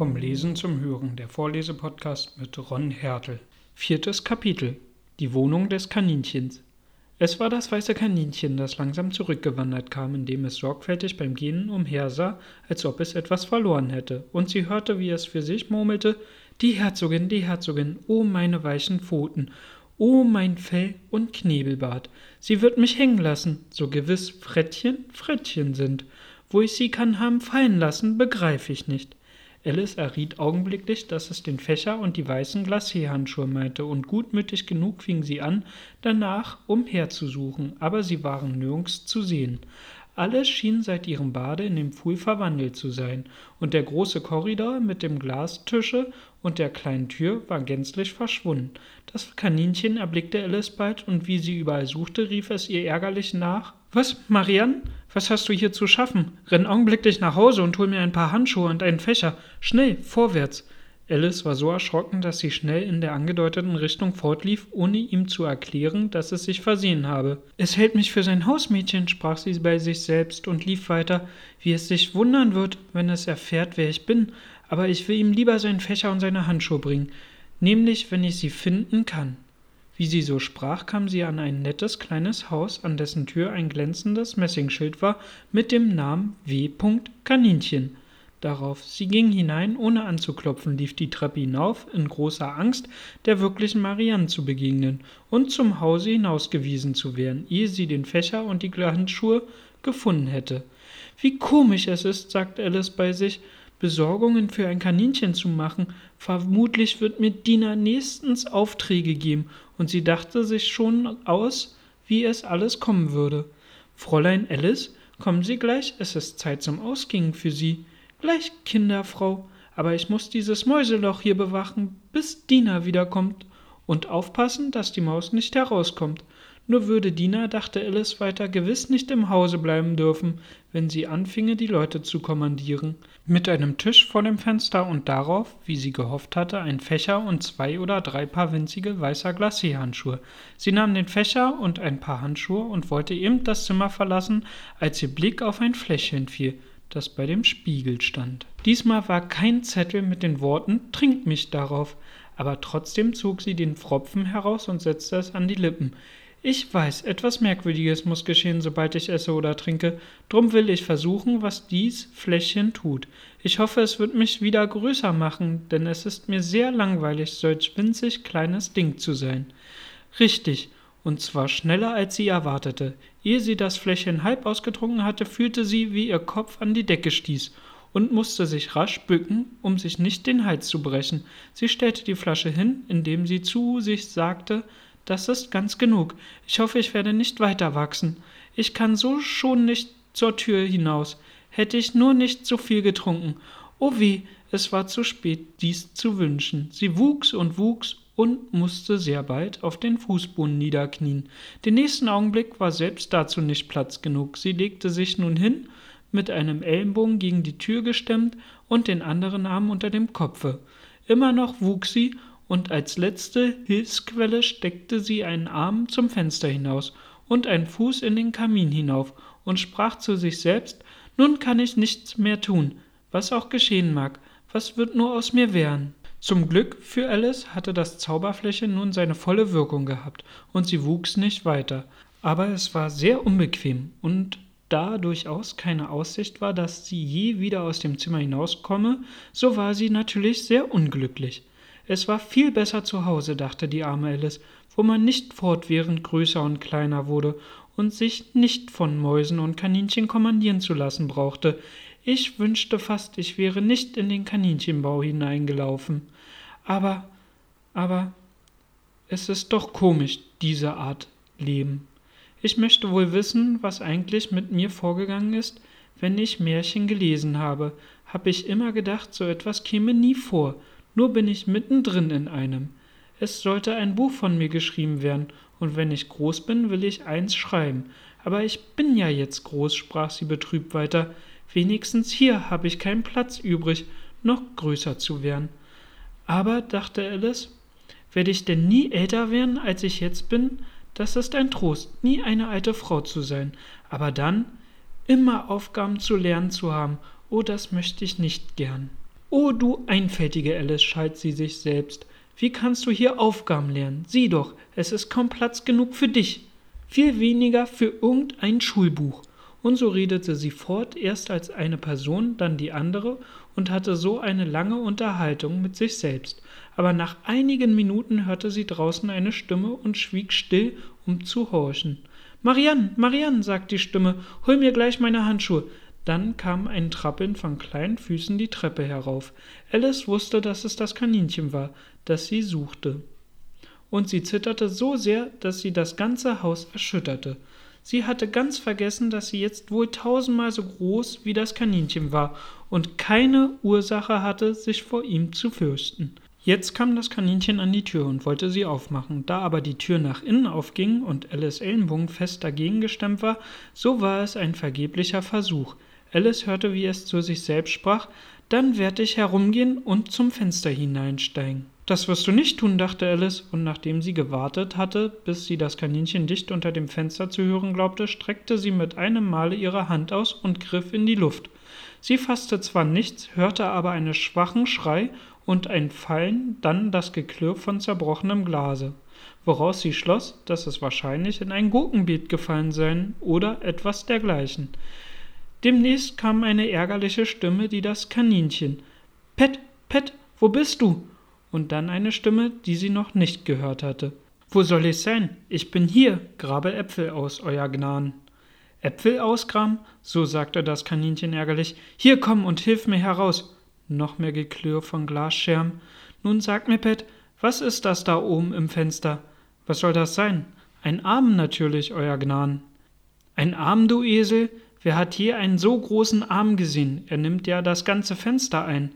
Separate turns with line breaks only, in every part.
Vom Lesen zum Hören, der Vorlesepodcast mit Ron Hertel. Viertes Kapitel. Die Wohnung des Kaninchens. Es war das weiße Kaninchen, das langsam zurückgewandert kam, indem es sorgfältig beim Gehen umhersah, als ob es etwas verloren hätte, und sie hörte, wie es für sich murmelte Die Herzogin, die Herzogin, oh meine weichen Pfoten, oh mein Fell und Knebelbart, sie wird mich hängen lassen, so gewiss Frettchen Frettchen sind. Wo ich sie kann haben fallen lassen, begreif ich nicht. Alice erriet augenblicklich, dass es den Fächer und die weißen Glacéhandschuhe meinte, und gutmütig genug fing sie an, danach umherzusuchen, aber sie waren nirgends zu sehen. Alles schien seit ihrem Bade in den Pfuhl verwandelt zu sein, und der große Korridor mit dem Glastische und der kleinen Tür war gänzlich verschwunden. Das Kaninchen erblickte Alice bald, und wie sie überall suchte, rief es ihr ärgerlich nach Was, Marianne? Was hast du hier zu schaffen? Renn augenblicklich nach Hause und hol mir ein paar Handschuhe und einen Fächer. Schnell, vorwärts. Alice war so erschrocken, dass sie schnell in der angedeuteten Richtung fortlief, ohne ihm zu erklären, dass es sich versehen habe. Es hält mich für sein Hausmädchen, sprach sie bei sich selbst und lief weiter, wie es sich wundern wird, wenn es erfährt, wer ich bin, aber ich will ihm lieber seinen Fächer und seine Handschuhe bringen, nämlich wenn ich sie finden kann. Wie sie so sprach, kam sie an ein nettes kleines Haus, an dessen Tür ein glänzendes Messingschild war mit dem Namen W. Kaninchen. Darauf sie ging hinein, ohne anzuklopfen, lief die Treppe hinauf, in großer Angst, der wirklichen Marianne zu begegnen und zum Hause hinausgewiesen zu werden, ehe sie den Fächer und die Handschuhe gefunden hätte. Wie komisch es ist, sagte Alice bei sich, Besorgungen für ein Kaninchen zu machen. Vermutlich wird mir Dina nächstens Aufträge geben, und sie dachte sich schon aus, wie es alles kommen würde. Fräulein Alice, kommen Sie gleich, es ist Zeit zum Ausgehen für Sie. Gleich, Kinderfrau, aber ich muss dieses Mäuseloch hier bewachen, bis Dina wiederkommt, und aufpassen, dass die Maus nicht herauskommt. Nur würde Dina, dachte Alice weiter, gewiss nicht im Hause bleiben dürfen, wenn sie anfinge, die Leute zu kommandieren. Mit einem Tisch vor dem Fenster und darauf, wie sie gehofft hatte, ein Fächer und zwei oder drei Paar winzige weißer Glacéhandschuhe. Sie nahm den Fächer und ein paar Handschuhe und wollte eben das Zimmer verlassen, als ihr Blick auf ein Fläschchen fiel, das bei dem Spiegel stand. Diesmal war kein Zettel mit den Worten Trink mich darauf, aber trotzdem zog sie den Pfropfen heraus und setzte es an die Lippen. Ich weiß, etwas Merkwürdiges muss geschehen, sobald ich esse oder trinke. Drum will ich versuchen, was dies Fläschchen tut. Ich hoffe, es wird mich wieder größer machen, denn es ist mir sehr langweilig, solch winzig kleines Ding zu sein. Richtig, und zwar schneller, als sie erwartete. Ehe sie das Fläschchen halb ausgetrunken hatte, fühlte sie, wie ihr Kopf an die Decke stieß und musste sich rasch bücken, um sich nicht den Hals zu brechen. Sie stellte die Flasche hin, indem sie zu sich sagte, das ist ganz genug. Ich hoffe, ich werde nicht weiter wachsen. Ich kann so schon nicht zur Tür hinaus. Hätte ich nur nicht so viel getrunken. Oh wie, es war zu spät, dies zu wünschen. Sie wuchs und wuchs und musste sehr bald auf den Fußboden niederknien. Den nächsten Augenblick war selbst dazu nicht Platz genug. Sie legte sich nun hin, mit einem Ellenbogen gegen die Tür gestemmt und den anderen Arm unter dem Kopfe. Immer noch wuchs sie und als letzte Hilfsquelle steckte sie einen Arm zum Fenster hinaus und einen Fuß in den Kamin hinauf und sprach zu sich selbst Nun kann ich nichts mehr tun, was auch geschehen mag, was wird nur aus mir werden? Zum Glück für Alice hatte das Zauberfläche nun seine volle Wirkung gehabt, und sie wuchs nicht weiter. Aber es war sehr unbequem, und da durchaus keine Aussicht war, dass sie je wieder aus dem Zimmer hinauskomme, so war sie natürlich sehr unglücklich. Es war viel besser zu Hause, dachte die arme Alice, wo man nicht fortwährend größer und kleiner wurde und sich nicht von Mäusen und Kaninchen kommandieren zu lassen brauchte. Ich wünschte fast, ich wäre nicht in den Kaninchenbau hineingelaufen. Aber, aber, es ist doch komisch, diese Art Leben. Ich möchte wohl wissen, was eigentlich mit mir vorgegangen ist, wenn ich Märchen gelesen habe. Hab ich immer gedacht, so etwas käme nie vor, nur bin ich mittendrin in einem. Es sollte ein Buch von mir geschrieben werden, und wenn ich groß bin, will ich eins schreiben. Aber ich bin ja jetzt groß, sprach sie betrübt weiter. Wenigstens hier habe ich keinen Platz übrig, noch größer zu werden. Aber, dachte Alice, werde ich denn nie älter werden, als ich jetzt bin? Das ist ein Trost, nie eine alte Frau zu sein. Aber dann immer Aufgaben zu lernen zu haben, oh, das möchte ich nicht gern. Oh, du einfältige Alice, schalt sie sich selbst. Wie kannst du hier Aufgaben lernen? Sieh doch, es ist kaum Platz genug für dich. Viel weniger für irgendein Schulbuch. Und so redete sie fort, erst als eine Person, dann die andere, und hatte so eine lange Unterhaltung mit sich selbst. Aber nach einigen Minuten hörte sie draußen eine Stimme und schwieg still, um zu horchen. Marianne, Marianne, sagt die Stimme, hol mir gleich meine Handschuhe. Dann kam ein Trappeln von kleinen Füßen die Treppe herauf. Alice wusste, dass es das Kaninchen war, das sie suchte. Und sie zitterte so sehr, dass sie das ganze Haus erschütterte. Sie hatte ganz vergessen, dass sie jetzt wohl tausendmal so groß wie das Kaninchen war und keine Ursache hatte, sich vor ihm zu fürchten. Jetzt kam das Kaninchen an die Tür und wollte sie aufmachen. Da aber die Tür nach innen aufging und Alice Ellenbogen fest dagegen gestemmt war, so war es ein vergeblicher Versuch. Alice hörte, wie es zu sich selbst sprach, dann werd ich herumgehen und zum Fenster hineinsteigen. Das wirst du nicht tun, dachte Alice, und nachdem sie gewartet hatte, bis sie das Kaninchen dicht unter dem Fenster zu hören glaubte, streckte sie mit einem Male ihre Hand aus und griff in die Luft. Sie fasste zwar nichts, hörte aber einen schwachen Schrei und ein Fallen, dann das Geklirr von zerbrochenem Glase, woraus sie schloss, dass es wahrscheinlich in ein Gurkenbeet gefallen sein oder etwas dergleichen. Demnächst kam eine ärgerliche Stimme, die das Kaninchen Pet, Pet, wo bist du? und dann eine Stimme, die sie noch nicht gehört hatte. Wo soll ich sein? Ich bin hier, grabe Äpfel aus, euer Gnaden. Äpfel ausgraben? So sagte das Kaninchen ärgerlich. Hier komm und hilf mir heraus. Noch mehr Geklirr von Glasscherben. Nun sag mir, Pet, was ist das da oben im Fenster? Was soll das sein? Ein Arm natürlich, euer Gnaden. Ein Arm, du Esel? Wer hat je einen so großen Arm gesehen? Er nimmt ja das ganze Fenster ein.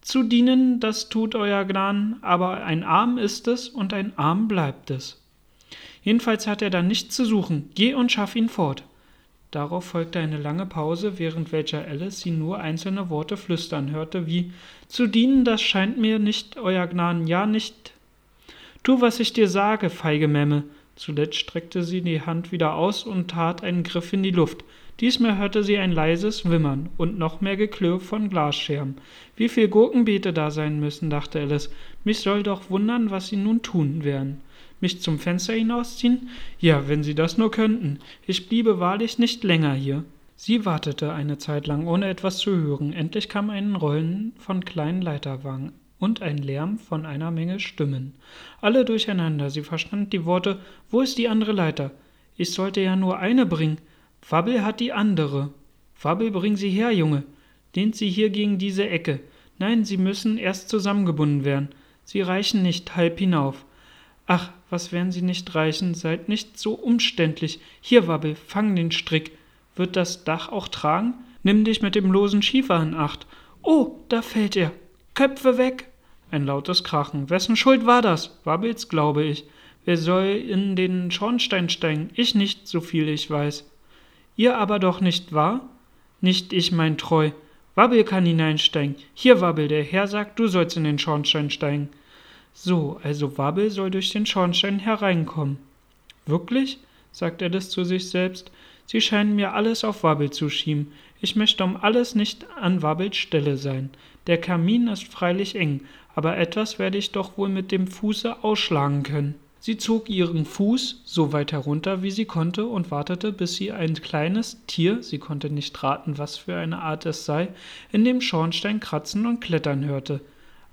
Zu dienen, das tut euer Gnaden, aber ein Arm ist es und ein Arm bleibt es. Jedenfalls hat er da nichts zu suchen. Geh und schaff ihn fort. Darauf folgte eine lange Pause, während welcher Alice sie nur einzelne Worte flüstern hörte, wie Zu dienen, das scheint mir nicht, euer Gnaden, ja nicht. Tu, was ich dir sage, feige Memme. Zuletzt streckte sie die Hand wieder aus und tat einen Griff in die Luft. Diesmal hörte sie ein leises Wimmern und noch mehr Geklirr von Glasscherben. Wie viel Gurkenbeete da sein müssen, dachte Alice. Mich soll doch wundern, was sie nun tun werden. Mich zum Fenster hinausziehen? Ja, wenn sie das nur könnten. Ich bliebe wahrlich nicht länger hier. Sie wartete eine Zeit lang, ohne etwas zu hören. Endlich kam ein Rollen von kleinen Leiterwagen und ein Lärm von einer Menge Stimmen. Alle durcheinander. Sie verstand die Worte Wo ist die andere Leiter? Ich sollte ja nur eine bringen. Wabbel hat die andere. Wabbel, bring sie her, Junge. Lehnt sie hier gegen diese Ecke. Nein, sie müssen erst zusammengebunden werden. Sie reichen nicht halb hinauf. Ach, was werden sie nicht reichen? Seid nicht so umständlich. Hier, Wabbel, fang den Strick. Wird das Dach auch tragen? Nimm dich mit dem losen Schiefer in Acht. Oh, da fällt er. Köpfe weg. Ein lautes Krachen. Wessen Schuld war das? Wabbels, glaube ich. Wer soll in den Schornstein steigen? Ich nicht, so viel ich weiß. Ihr aber doch nicht wahr? Nicht ich, mein Treu. Wabbel kann hineinsteigen. Hier, Wabbel, der Herr sagt, du sollst in den Schornstein steigen. So, also Wabbel soll durch den Schornstein hereinkommen. Wirklich? sagt er das zu sich selbst. Sie scheinen mir alles auf Wabbel zu schieben. Ich möchte um alles nicht an Wabbels Stelle sein. Der Kamin ist freilich eng, aber etwas werde ich doch wohl mit dem Fuße ausschlagen können. Sie zog ihren Fuß so weit herunter, wie sie konnte, und wartete, bis sie ein kleines Tier, sie konnte nicht raten, was für eine Art es sei, in dem Schornstein kratzen und klettern hörte.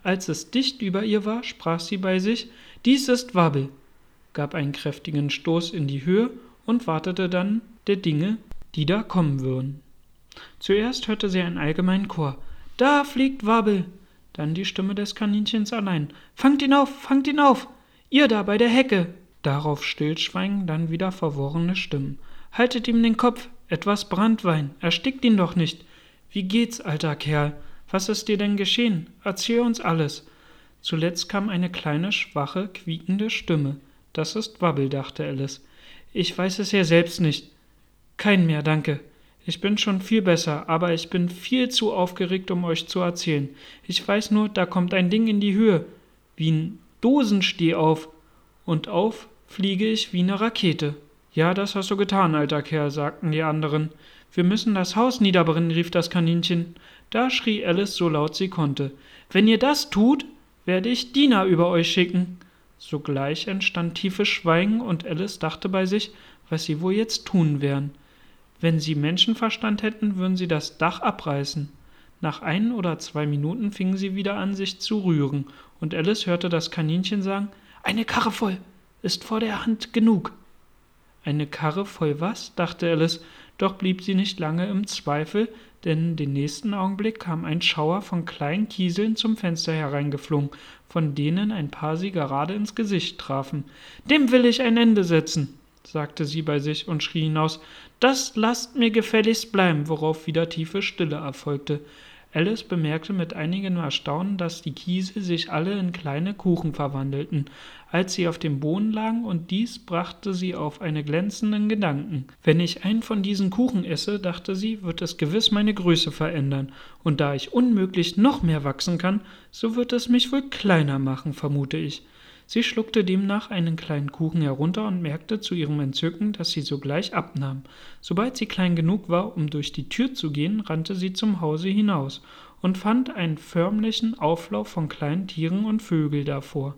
Als es dicht über ihr war, sprach sie bei sich Dies ist Wabbel, gab einen kräftigen Stoß in die Höhe und wartete dann der Dinge, die da kommen würden. Zuerst hörte sie einen allgemeinen Chor Da fliegt Wabbel. Dann die Stimme des Kaninchens allein Fangt ihn auf, fangt ihn auf. Ihr da bei der Hecke! Darauf Stillschweigen, dann wieder verworrene Stimmen. Haltet ihm den Kopf, etwas Brandwein, erstickt ihn doch nicht. Wie geht's, alter Kerl? Was ist dir denn geschehen? Erzähl uns alles. Zuletzt kam eine kleine, schwache, quiekende Stimme. Das ist Wabbel, dachte Alice. Ich weiß es ja selbst nicht. Kein mehr, danke. Ich bin schon viel besser, aber ich bin viel zu aufgeregt, um euch zu erzählen. Ich weiß nur, da kommt ein Ding in die Höhe. Wie ein Dosensteh auf und auf fliege ich wie eine Rakete. Ja, das hast du getan, alter Kerl, sagten die anderen. Wir müssen das Haus niederbrennen, rief das Kaninchen. Da schrie Alice so laut sie konnte. Wenn ihr das tut, werde ich Diener über euch schicken. Sogleich entstand tiefes Schweigen und Alice dachte bei sich, was sie wohl jetzt tun werden. Wenn sie Menschenverstand hätten, würden sie das Dach abreißen. Nach ein oder zwei Minuten fingen sie wieder an, sich zu rühren, und Alice hörte das Kaninchen sagen: Eine Karre voll, ist vor der Hand genug. Eine Karre voll was? dachte Alice, doch blieb sie nicht lange im Zweifel, denn den nächsten Augenblick kam ein Schauer von kleinen Kieseln zum Fenster hereingeflogen, von denen ein paar sie gerade ins Gesicht trafen. Dem will ich ein Ende setzen sagte sie bei sich und schrie hinaus, das lasst mir gefälligst bleiben, worauf wieder tiefe Stille erfolgte. Alice bemerkte mit einigem Erstaunen, dass die Kiesel sich alle in kleine Kuchen verwandelten, als sie auf dem Boden lagen, und dies brachte sie auf einen glänzenden Gedanken. Wenn ich einen von diesen Kuchen esse, dachte sie, wird es gewiss meine Größe verändern, und da ich unmöglich noch mehr wachsen kann, so wird es mich wohl kleiner machen, vermute ich. Sie schluckte demnach einen kleinen Kuchen herunter und merkte zu ihrem Entzücken, dass sie sogleich abnahm. Sobald sie klein genug war, um durch die Tür zu gehen, rannte sie zum Hause hinaus und fand einen förmlichen Auflauf von kleinen Tieren und Vögeln davor.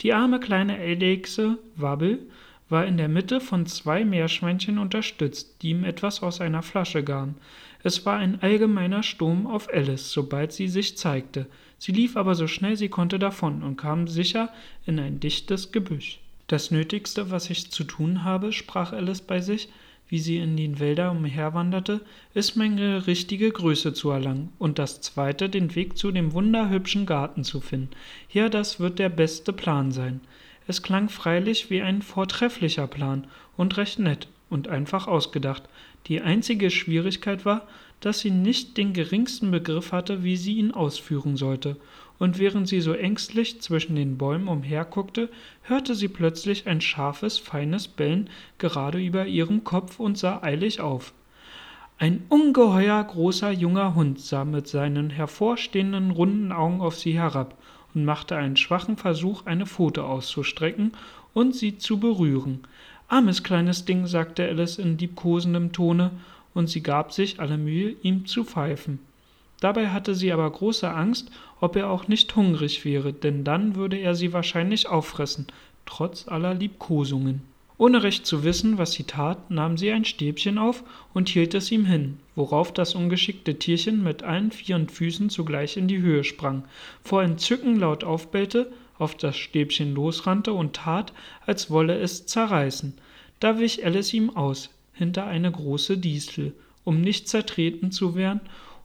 Die arme kleine Alexe Wabbel war in der Mitte von zwei Meerschweinchen unterstützt, die ihm etwas aus einer Flasche gaben. Es war ein allgemeiner Sturm auf Alice, sobald sie sich zeigte. Sie lief aber so schnell sie konnte davon und kam sicher in ein dichtes Gebüsch. Das Nötigste, was ich zu tun habe, sprach Alice bei sich, wie sie in den Wäldern umherwanderte, ist meine richtige Größe zu erlangen, und das zweite, den Weg zu dem wunderhübschen Garten zu finden. Ja, das wird der beste Plan sein. Es klang freilich wie ein vortrefflicher Plan und recht nett und einfach ausgedacht. Die einzige Schwierigkeit war, dass sie nicht den geringsten Begriff hatte, wie sie ihn ausführen sollte, und während sie so ängstlich zwischen den Bäumen umherguckte, hörte sie plötzlich ein scharfes, feines Bellen gerade über ihrem Kopf und sah eilig auf. Ein ungeheuer großer junger Hund sah mit seinen hervorstehenden runden Augen auf sie herab und machte einen schwachen Versuch, eine Pfote auszustrecken und sie zu berühren. Armes kleines Ding, sagte Alice in liebkosendem Tone und sie gab sich alle Mühe, ihm zu pfeifen. Dabei hatte sie aber große Angst, ob er auch nicht hungrig wäre, denn dann würde er sie wahrscheinlich auffressen, trotz aller Liebkosungen. Ohne recht zu wissen, was sie tat, nahm sie ein Stäbchen auf und hielt es ihm hin, worauf das ungeschickte Tierchen mit allen vieren Füßen zugleich in die Höhe sprang, vor Entzücken laut aufbellte, auf das Stäbchen losrannte und tat, als wolle es zerreißen. Da wich Alice ihm aus, hinter eine große Distel, um nicht zertreten zu werden,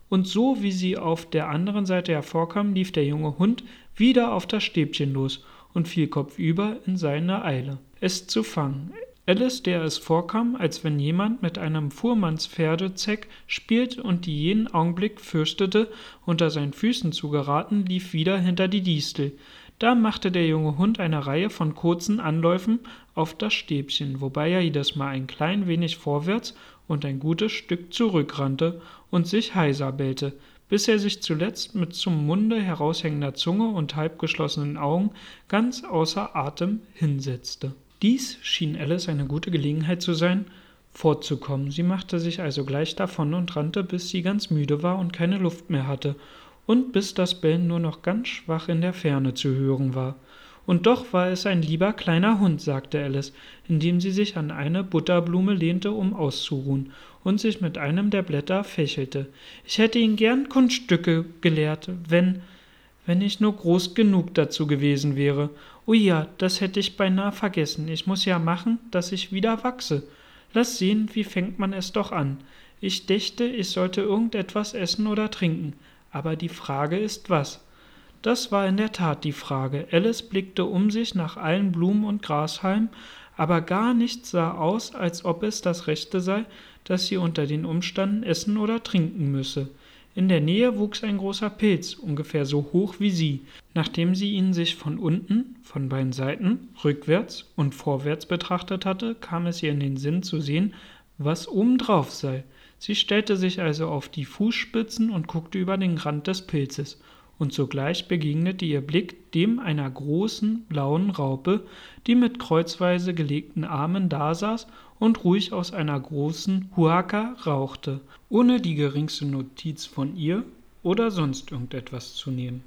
und so wie sie auf der anderen Seite hervorkam, lief der junge Hund wieder auf das Stäbchen los und fiel kopfüber in seine Eile, es zu fangen. Alice, der es vorkam, als wenn jemand mit einem Fuhrmannspferdezeck spielt und die jeden Augenblick fürchtete, unter seinen Füßen zu geraten, lief wieder hinter die Distel. Da machte der junge Hund eine Reihe von kurzen Anläufen auf das Stäbchen, wobei er jedes Mal ein klein wenig vorwärts und ein gutes Stück zurückrannte und sich heiser bellte, bis er sich zuletzt mit zum Munde heraushängender Zunge und halbgeschlossenen Augen ganz außer Atem hinsetzte. Dies schien Alice eine gute Gelegenheit zu sein, fortzukommen. Sie machte sich also gleich davon und rannte, bis sie ganz müde war und keine Luft mehr hatte, und bis das Bellen nur noch ganz schwach in der Ferne zu hören war. Und doch war es ein lieber kleiner Hund, sagte Alice, indem sie sich an eine Butterblume lehnte, um auszuruhen, und sich mit einem der Blätter fächelte. Ich hätte ihn gern Kunststücke gelehrt, wenn, wenn ich nur groß genug dazu gewesen wäre. Oh ja, das hätte ich beinahe vergessen. Ich muss ja machen, dass ich wieder wachse. Lass sehen, wie fängt man es doch an. Ich dächte, ich sollte irgendetwas essen oder trinken. Aber die Frage ist was? Das war in der Tat die Frage. Alice blickte um sich nach allen Blumen und Grashalmen, aber gar nichts sah aus, als ob es das Rechte sei, dass sie unter den Umständen essen oder trinken müsse. In der Nähe wuchs ein großer Pilz, ungefähr so hoch wie sie. Nachdem sie ihn sich von unten, von beiden Seiten, rückwärts und vorwärts betrachtet hatte, kam es ihr in den Sinn zu sehen, was obendrauf sei. Sie stellte sich also auf die Fußspitzen und guckte über den Rand des Pilzes, und sogleich begegnete ihr Blick dem einer großen blauen Raupe, die mit kreuzweise gelegten Armen dasaß und ruhig aus einer großen Huaca rauchte, ohne die geringste Notiz von ihr oder sonst irgendetwas zu nehmen.